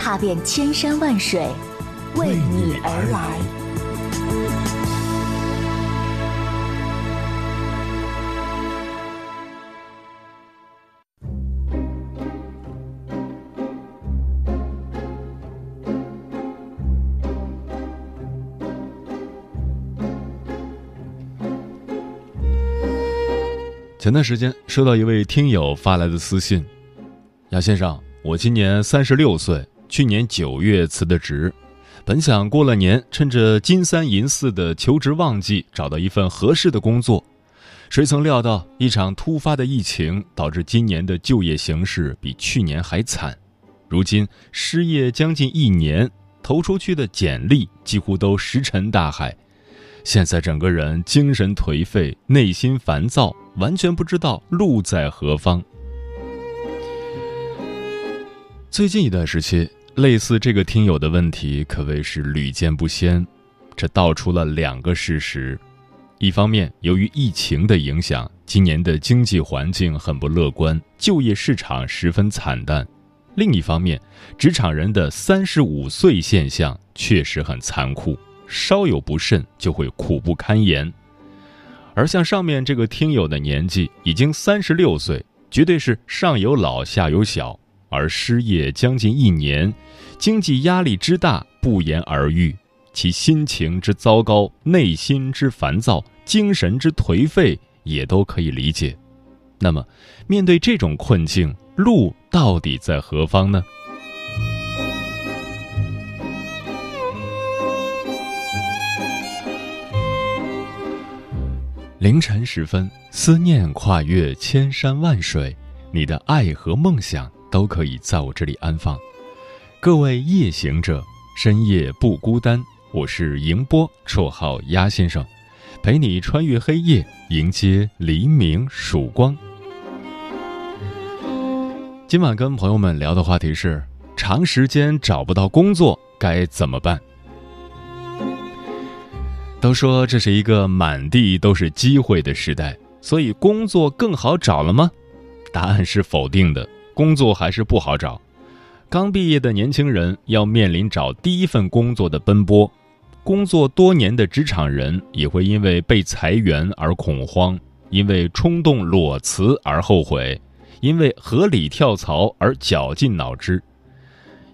踏遍千山万水，为你而来。前段时间收到一位听友发来的私信：“杨先生，我今年三十六岁，去年九月辞的职，本想过了年趁着金三银四的求职旺季找到一份合适的工作，谁曾料到一场突发的疫情导致今年的就业形势比去年还惨，如今失业将近一年，投出去的简历几乎都石沉大海。”现在整个人精神颓废，内心烦躁，完全不知道路在何方。最近一段时期，类似这个听友的问题可谓是屡见不鲜，这道出了两个事实：一方面，由于疫情的影响，今年的经济环境很不乐观，就业市场十分惨淡；另一方面，职场人的三十五岁现象确实很残酷。稍有不慎就会苦不堪言，而像上面这个听友的年纪已经三十六岁，绝对是上有老下有小，而失业将近一年，经济压力之大不言而喻，其心情之糟糕、内心之烦躁、精神之颓废也都可以理解。那么，面对这种困境，路到底在何方呢？凌晨时分，思念跨越千山万水，你的爱和梦想都可以在我这里安放。各位夜行者，深夜不孤单。我是迎波，绰号鸭先生，陪你穿越黑夜，迎接黎明曙光。今晚跟朋友们聊的话题是：长时间找不到工作该怎么办？都说这是一个满地都是机会的时代，所以工作更好找了吗？答案是否定的，工作还是不好找。刚毕业的年轻人要面临找第一份工作的奔波，工作多年的职场人也会因为被裁员而恐慌，因为冲动裸辞而后悔，因为合理跳槽而绞尽脑汁。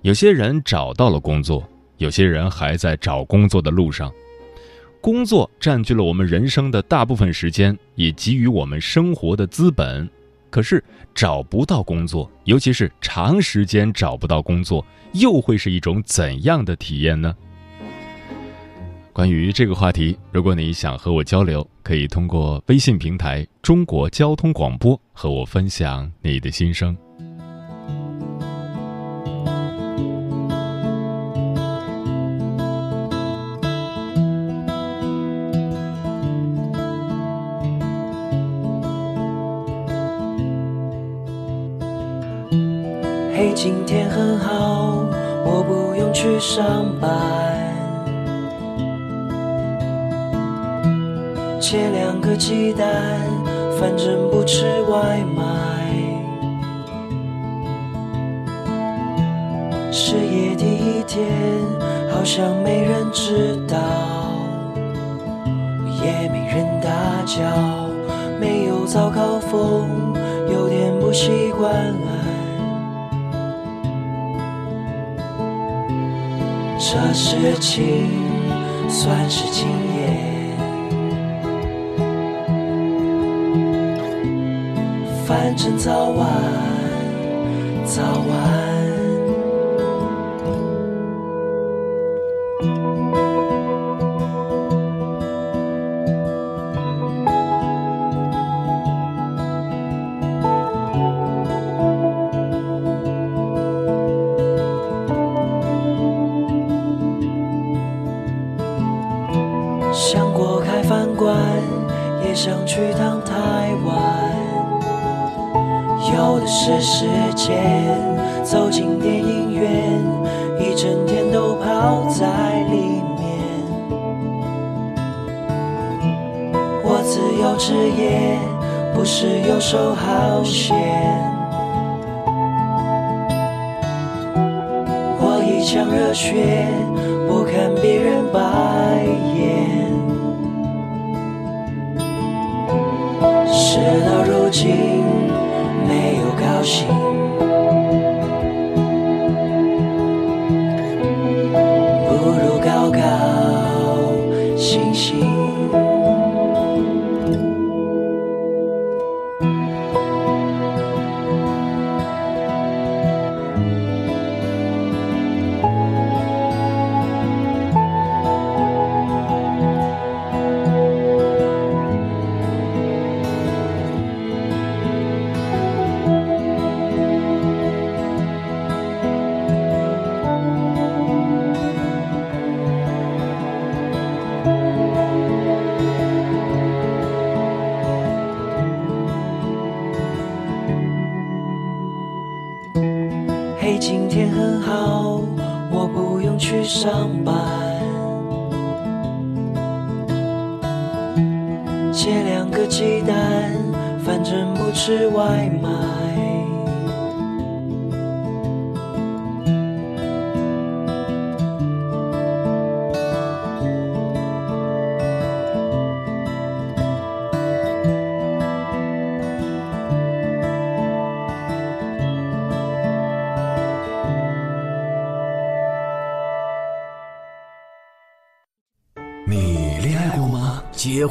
有些人找到了工作，有些人还在找工作的路上。工作占据了我们人生的大部分时间，也给予我们生活的资本。可是找不到工作，尤其是长时间找不到工作，又会是一种怎样的体验呢？关于这个话题，如果你想和我交流，可以通过微信平台“中国交通广播”和我分享你的心声。上班。切两个鸡蛋，反正不吃外卖。失业第一天，好像没人知道，也没人打搅，没有早高峰，有点不习惯。这事情算是经验，反正早晚，早晚。腔热血，不看别人白眼。事到如今，没有高兴，今天很好，我不用去上班。切两个鸡蛋，反正不吃外卖。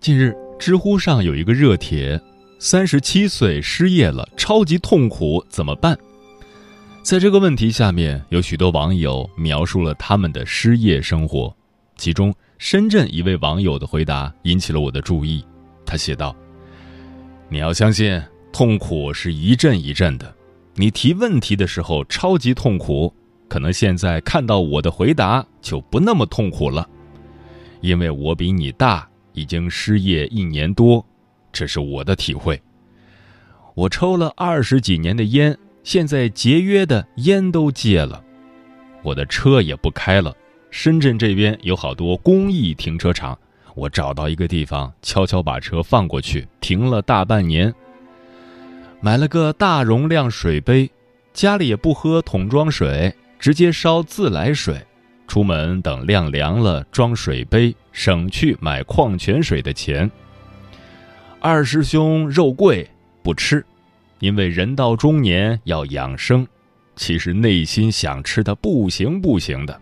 近日，知乎上有一个热帖：“三十七岁失业了，超级痛苦，怎么办？”在这个问题下面，有许多网友描述了他们的失业生活。其中，深圳一位网友的回答引起了我的注意。他写道：“你要相信，痛苦是一阵一阵的。你提问题的时候超级痛苦，可能现在看到我的回答就不那么痛苦了，因为我比你大。”已经失业一年多，这是我的体会。我抽了二十几年的烟，现在节约的烟都戒了，我的车也不开了。深圳这边有好多公益停车场，我找到一个地方，悄悄把车放过去，停了大半年。买了个大容量水杯，家里也不喝桶装水，直接烧自来水。出门等晾凉了，装水杯，省去买矿泉水的钱。二师兄肉贵不吃，因为人到中年要养生，其实内心想吃的不行不行的。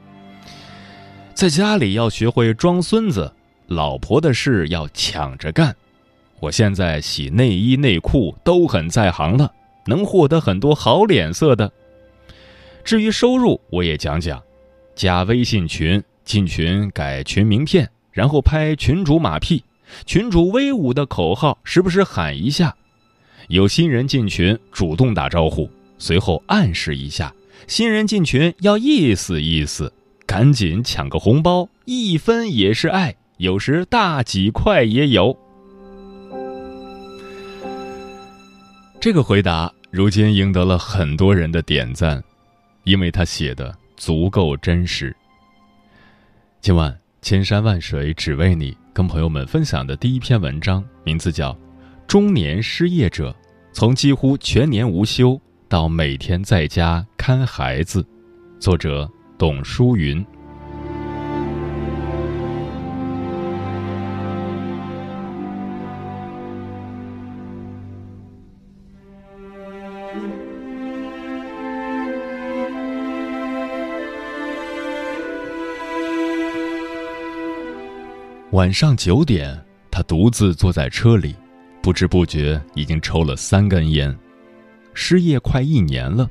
在家里要学会装孙子，老婆的事要抢着干。我现在洗内衣内裤都很在行了，能获得很多好脸色的。至于收入，我也讲讲。加微信群，进群改群名片，然后拍群主马屁，群主威武的口号时不时喊一下。有新人进群，主动打招呼，随后暗示一下新人进群要意思意思，赶紧抢个红包，一分也是爱，有时大几块也有。这个回答如今赢得了很多人的点赞，因为他写的足够真实。今晚千山万水只为你，跟朋友们分享的第一篇文章，名字叫《中年失业者从几乎全年无休到每天在家看孩子》，作者董淑云。晚上九点，他独自坐在车里，不知不觉已经抽了三根烟。失业快一年了，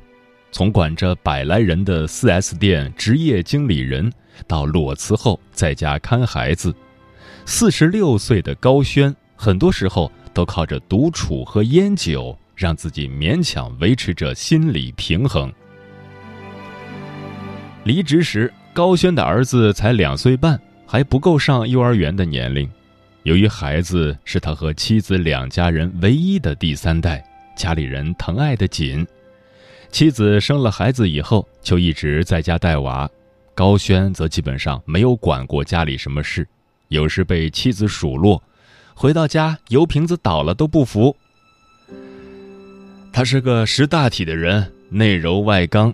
从管着百来人的 4S 店职业经理人，到裸辞后在家看孩子，四十六岁的高轩，很多时候都靠着独处和烟酒，让自己勉强维持着心理平衡。离职时，高轩的儿子才两岁半。还不够上幼儿园的年龄，由于孩子是他和妻子两家人唯一的第三代，家里人疼爱的紧。妻子生了孩子以后就一直在家带娃，高轩则基本上没有管过家里什么事，有时被妻子数落，回到家油瓶子倒了都不服。他是个识大体的人，内柔外刚。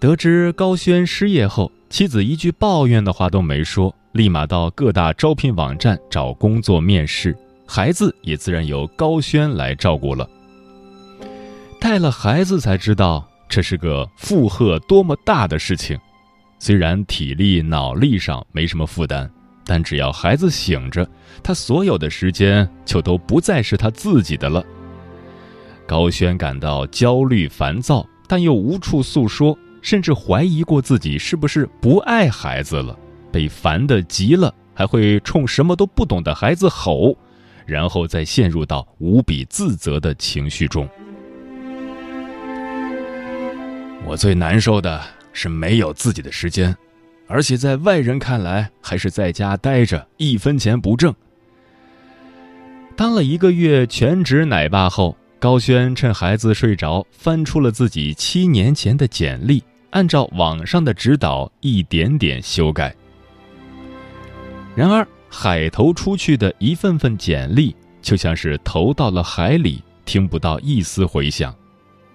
得知高轩失业后。妻子一句抱怨的话都没说，立马到各大招聘网站找工作面试，孩子也自然由高轩来照顾了。带了孩子才知道这是个负荷多么大的事情，虽然体力脑力上没什么负担，但只要孩子醒着，他所有的时间就都不再是他自己的了。高轩感到焦虑烦躁，但又无处诉说。甚至怀疑过自己是不是不爱孩子了，被烦得急了，还会冲什么都不懂的孩子吼，然后再陷入到无比自责的情绪中。我最难受的是没有自己的时间，而且在外人看来还是在家待着，一分钱不挣。当了一个月全职奶爸后。高轩趁孩子睡着，翻出了自己七年前的简历，按照网上的指导一点点修改。然而，海投出去的一份份简历，就像是投到了海里，听不到一丝回响。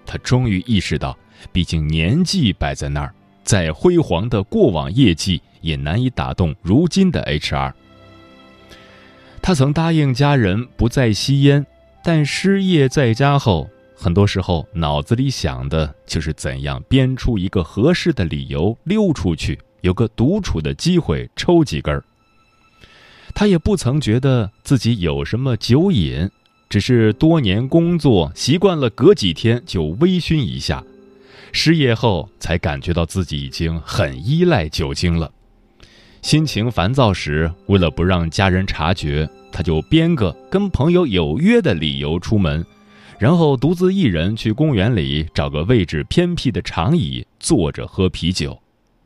他终于意识到，毕竟年纪摆在那儿，再辉煌的过往业绩也难以打动如今的 HR。他曾答应家人不再吸烟。但失业在家后，很多时候脑子里想的就是怎样编出一个合适的理由溜出去，有个独处的机会抽几根儿。他也不曾觉得自己有什么酒瘾，只是多年工作习惯了，隔几天就微醺一下。失业后才感觉到自己已经很依赖酒精了。心情烦躁时，为了不让家人察觉。他就编个跟朋友有约的理由出门，然后独自一人去公园里找个位置偏僻的长椅坐着喝啤酒。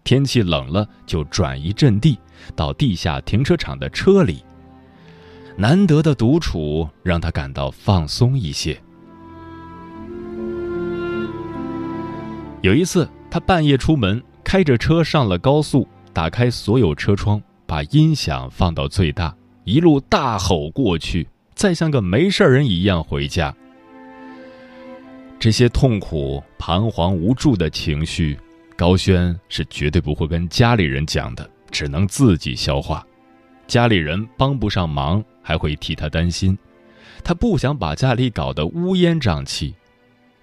天气冷了就转移阵地，到地下停车场的车里。难得的独处让他感到放松一些。有一次，他半夜出门，开着车上了高速，打开所有车窗，把音响放到最大。一路大吼过去，再像个没事人一样回家。这些痛苦、彷徨、无助的情绪，高轩是绝对不会跟家里人讲的，只能自己消化。家里人帮不上忙，还会替他担心。他不想把家里搞得乌烟瘴气。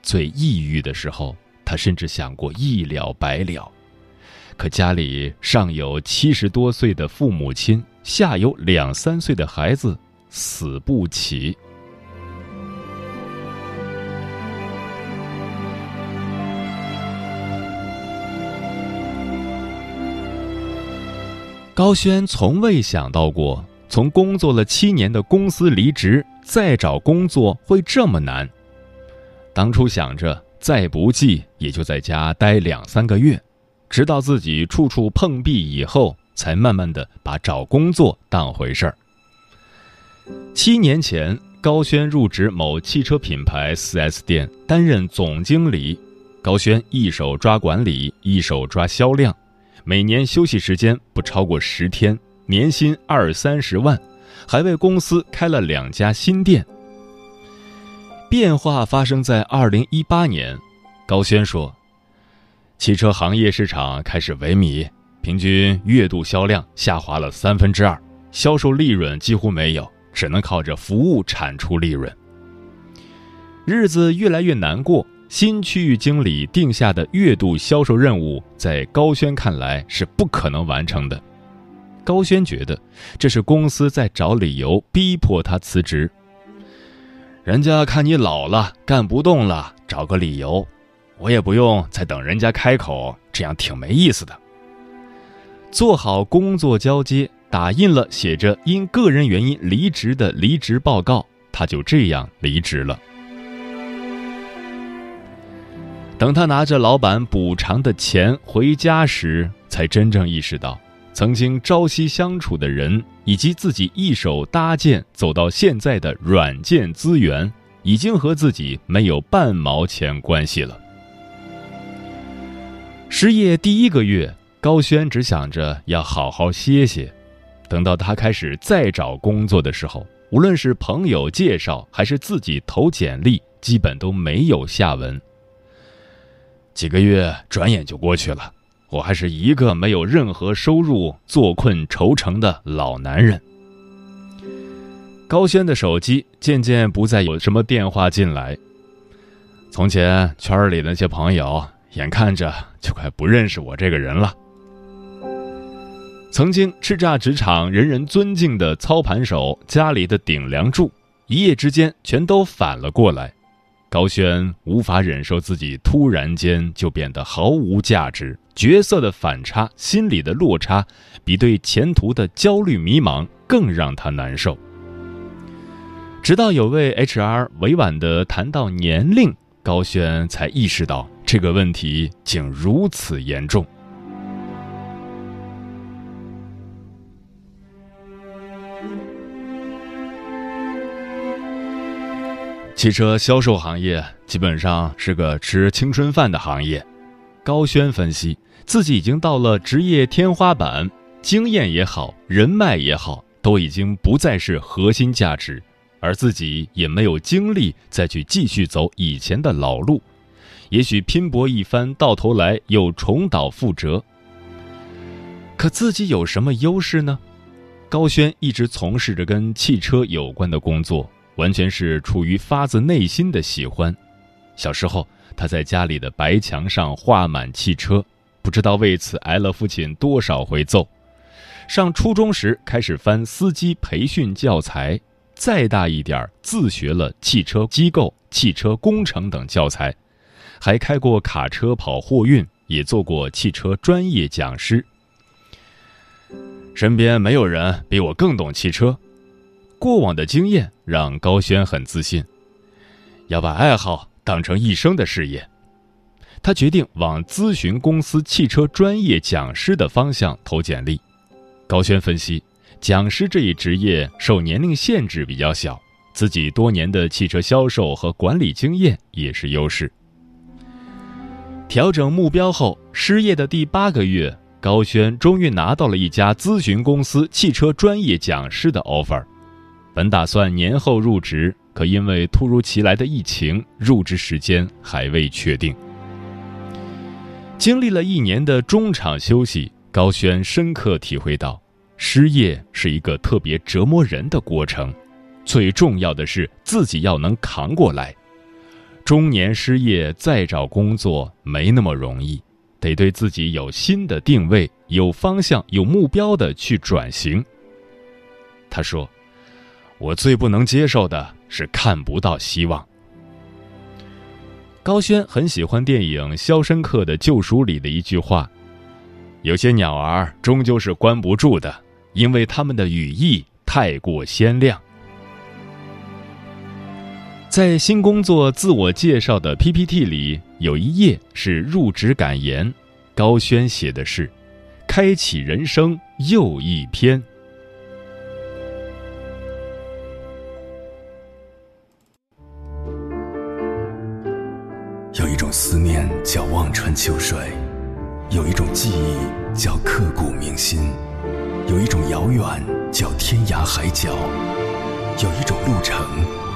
最抑郁的时候，他甚至想过一了百了。可家里上有七十多岁的父母亲。下有两三岁的孩子，死不起。高轩从未想到过，从工作了七年的公司离职，再找工作会这么难。当初想着再不济也就在家待两三个月，直到自己处处碰壁以后。才慢慢的把找工作当回事儿。七年前，高轩入职某汽车品牌 4S 店，担任总经理。高轩一手抓管理，一手抓销量，每年休息时间不超过十天，年薪二三十万，还为公司开了两家新店。变化发生在二零一八年，高轩说：“汽车行业市场开始萎靡，平均月度销量下滑了三分之二，销售利润几乎没有。”只能靠着服务产出利润，日子越来越难过。新区域经理定下的月度销售任务，在高轩看来是不可能完成的。高轩觉得这是公司在找理由逼迫他辞职。人家看你老了，干不动了，找个理由，我也不用再等人家开口，这样挺没意思的。做好工作交接。打印了写着“因个人原因离职”的离职报告，他就这样离职了。等他拿着老板补偿的钱回家时，才真正意识到，曾经朝夕相处的人，以及自己一手搭建走到现在的软件资源，已经和自己没有半毛钱关系了。失业第一个月，高轩只想着要好好歇歇。等到他开始再找工作的时候，无论是朋友介绍还是自己投简历，基本都没有下文。几个月转眼就过去了，我还是一个没有任何收入、坐困愁城的老男人。高轩的手机渐渐不再有什么电话进来，从前圈里那些朋友，眼看着就快不认识我这个人了。曾经叱咤职场、人人尊敬的操盘手，家里的顶梁柱，一夜之间全都反了过来。高轩无法忍受自己突然间就变得毫无价值，角色的反差，心理的落差，比对前途的焦虑迷茫更让他难受。直到有位 HR 委婉地谈到年龄，高轩才意识到这个问题竟如此严重。汽车销售行业基本上是个吃青春饭的行业。高轩分析，自己已经到了职业天花板，经验也好，人脉也好，都已经不再是核心价值，而自己也没有精力再去继续走以前的老路，也许拼搏一番，到头来又重蹈覆辙。可自己有什么优势呢？高轩一直从事着跟汽车有关的工作。完全是出于发自内心的喜欢。小时候，他在家里的白墙上画满汽车，不知道为此挨了父亲多少回揍。上初中时开始翻司机培训教材，再大一点自学了汽车机构、汽车工程等教材，还开过卡车跑货运，也做过汽车专业讲师。身边没有人比我更懂汽车。过往的经验让高轩很自信，要把爱好当成一生的事业。他决定往咨询公司汽车专业讲师的方向投简历。高轩分析，讲师这一职业受年龄限制比较小，自己多年的汽车销售和管理经验也是优势。调整目标后，失业的第八个月，高轩终于拿到了一家咨询公司汽车专业讲师的 offer。本打算年后入职，可因为突如其来的疫情，入职时间还未确定。经历了一年的中场休息，高轩深刻体会到，失业是一个特别折磨人的过程。最重要的是自己要能扛过来。中年失业再找工作没那么容易，得对自己有新的定位，有方向、有目标的去转型。他说。我最不能接受的是看不到希望。高轩很喜欢电影《肖申克的救赎》里的一句话：“有些鸟儿终究是关不住的，因为它们的羽翼太过鲜亮。”在新工作自我介绍的 ppt 里有一页是入职感言高轩写的是开启人生又一篇。有一种思念叫望穿秋水有一种记忆叫刻骨铭心有一种遥远叫天涯海角有一种路程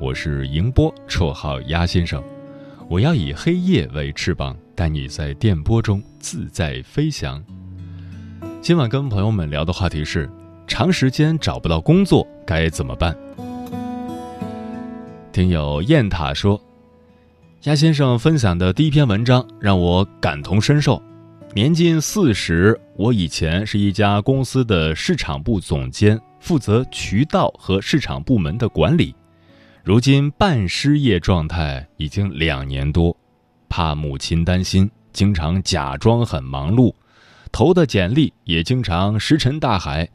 我是迎波，绰号鸭先生。我要以黑夜为翅膀，带你在电波中自在飞翔。今晚跟朋友们聊的话题是：长时间找不到工作该怎么办？听友雁塔说，鸭先生分享的第一篇文章让我感同身受。年近四十，我以前是一家公司的市场部总监，负责渠道和市场部门的管理。如今半失业状态已经两年多，怕母亲担心，经常假装很忙碌，投的简历也经常石沉大海。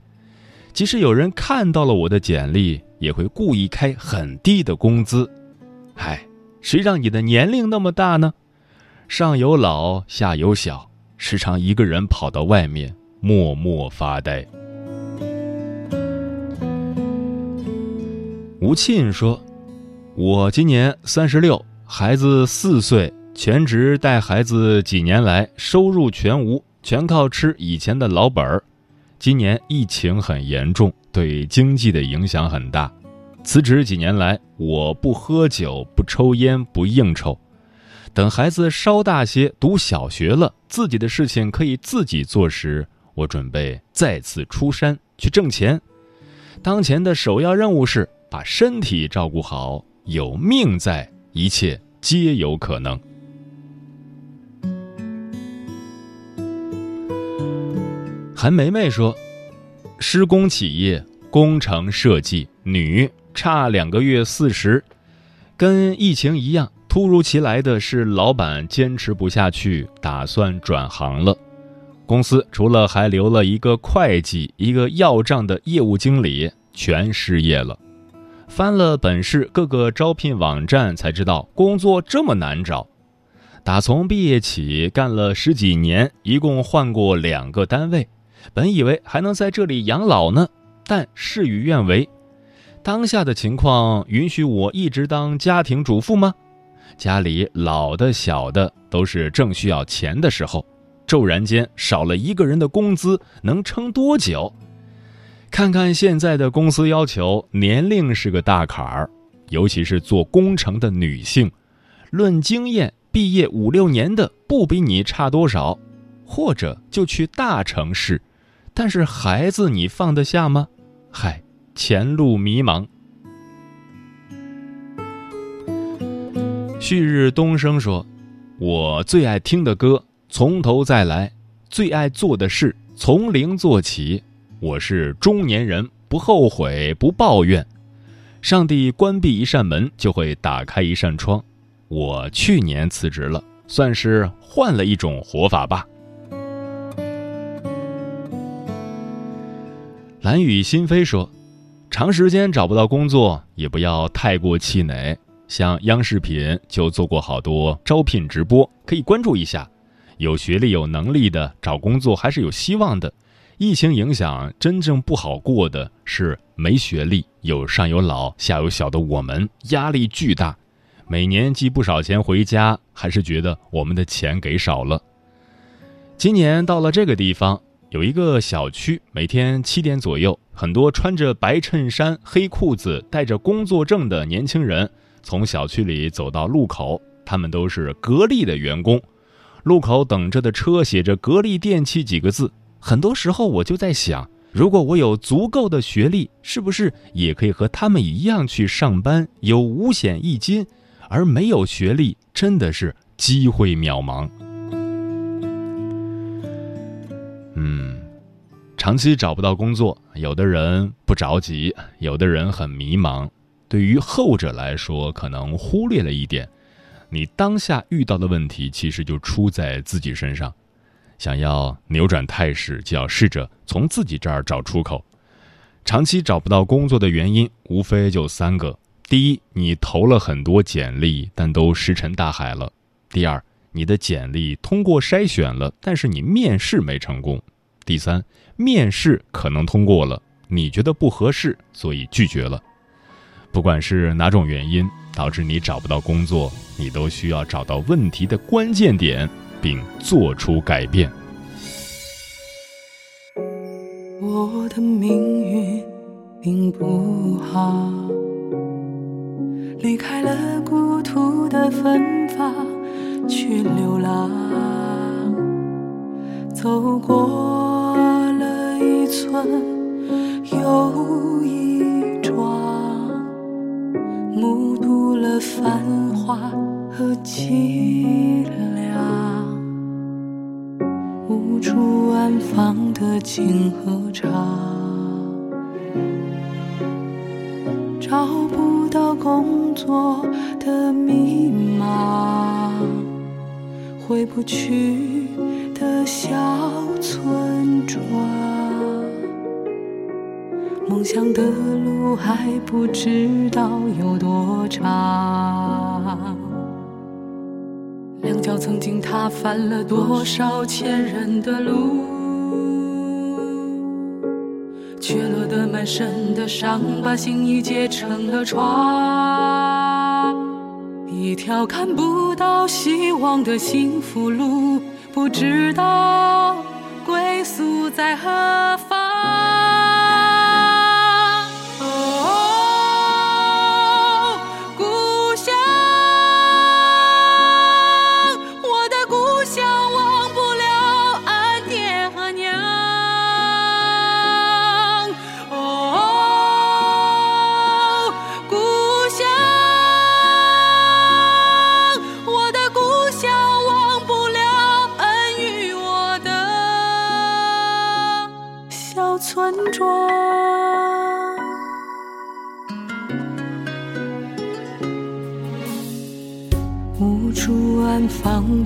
即使有人看到了我的简历，也会故意开很低的工资。唉，谁让你的年龄那么大呢？上有老，下有小。时常一个人跑到外面默默发呆。吴沁说：“我今年三十六，孩子四岁，全职带孩子几年来，收入全无，全靠吃以前的老本儿。今年疫情很严重，对经济的影响很大。辞职几年来，我不喝酒，不抽烟，不应酬。”等孩子稍大些，读小学了，自己的事情可以自己做时，我准备再次出山去挣钱。当前的首要任务是把身体照顾好，有命在，一切皆有可能。韩梅梅说：“施工企业，工程设计，女，差两个月四十，跟疫情一样。”突如其来的是，老板坚持不下去，打算转行了。公司除了还留了一个会计、一个要账的业务经理，全失业了。翻了本市各个招聘网站，才知道工作这么难找。打从毕业起干了十几年，一共换过两个单位，本以为还能在这里养老呢，但事与愿违。当下的情况允许我一直当家庭主妇吗？家里老的小的都是正需要钱的时候，骤然间少了一个人的工资，能撑多久？看看现在的公司要求，年龄是个大坎儿，尤其是做工程的女性，论经验，毕业五六年的不比你差多少，或者就去大城市，但是孩子你放得下吗？嗨，前路迷茫。旭日东升说：“我最爱听的歌，从头再来；最爱做的事，从零做起。我是中年人，不后悔，不抱怨。上帝关闭一扇门，就会打开一扇窗。我去年辞职了，算是换了一种活法吧。”蓝雨心飞说：“长时间找不到工作，也不要太过气馁。”像央视频就做过好多招聘直播，可以关注一下。有学历、有能力的找工作还是有希望的。疫情影响真正不好过的是没学历、有上有老、下有小的我们，压力巨大。每年寄不少钱回家，还是觉得我们的钱给少了。今年到了这个地方，有一个小区，每天七点左右，很多穿着白衬衫、黑裤子、带着工作证的年轻人。从小区里走到路口，他们都是格力的员工。路口等着的车写着“格力电器”几个字。很多时候，我就在想，如果我有足够的学历，是不是也可以和他们一样去上班，有五险一金？而没有学历，真的是机会渺茫。嗯，长期找不到工作，有的人不着急，有的人很迷茫。对于后者来说，可能忽略了一点，你当下遇到的问题其实就出在自己身上。想要扭转态势，就要试着从自己这儿找出口。长期找不到工作的原因，无非就三个：第一，你投了很多简历，但都石沉大海了；第二，你的简历通过筛选了，但是你面试没成功；第三，面试可能通过了，你觉得不合适，所以拒绝了。不管是哪种原因导致你找不到工作，你都需要找到问题的关键点。并做出改变。我的命运并不好，离开了故土的芬芳，去流浪，走过了一村又一庄，目睹了繁华和凄凉。处安放的静和茶，找不到工作的迷茫，回不去的小村庄，梦想的路还不知道有多长。两脚曾经踏翻了多少前人的路，缺落的满身的伤，把心意结成了疮。一条看不到希望的幸福路，不知道归宿在何方。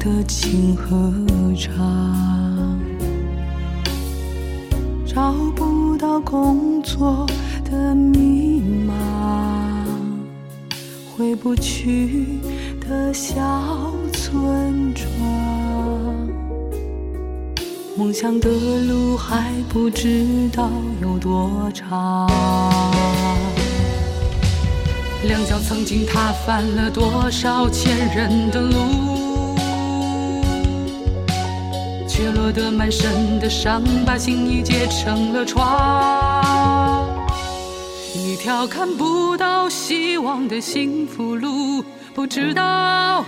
的情和长，找不到工作的迷茫，回不去的小村庄，梦想的路还不知道有多长。两脚曾经踏翻了多少前人的路。跌落的满身的伤，把心意结成了疮。一条看不到希望的幸福路，不知道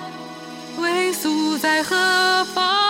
归宿在何方。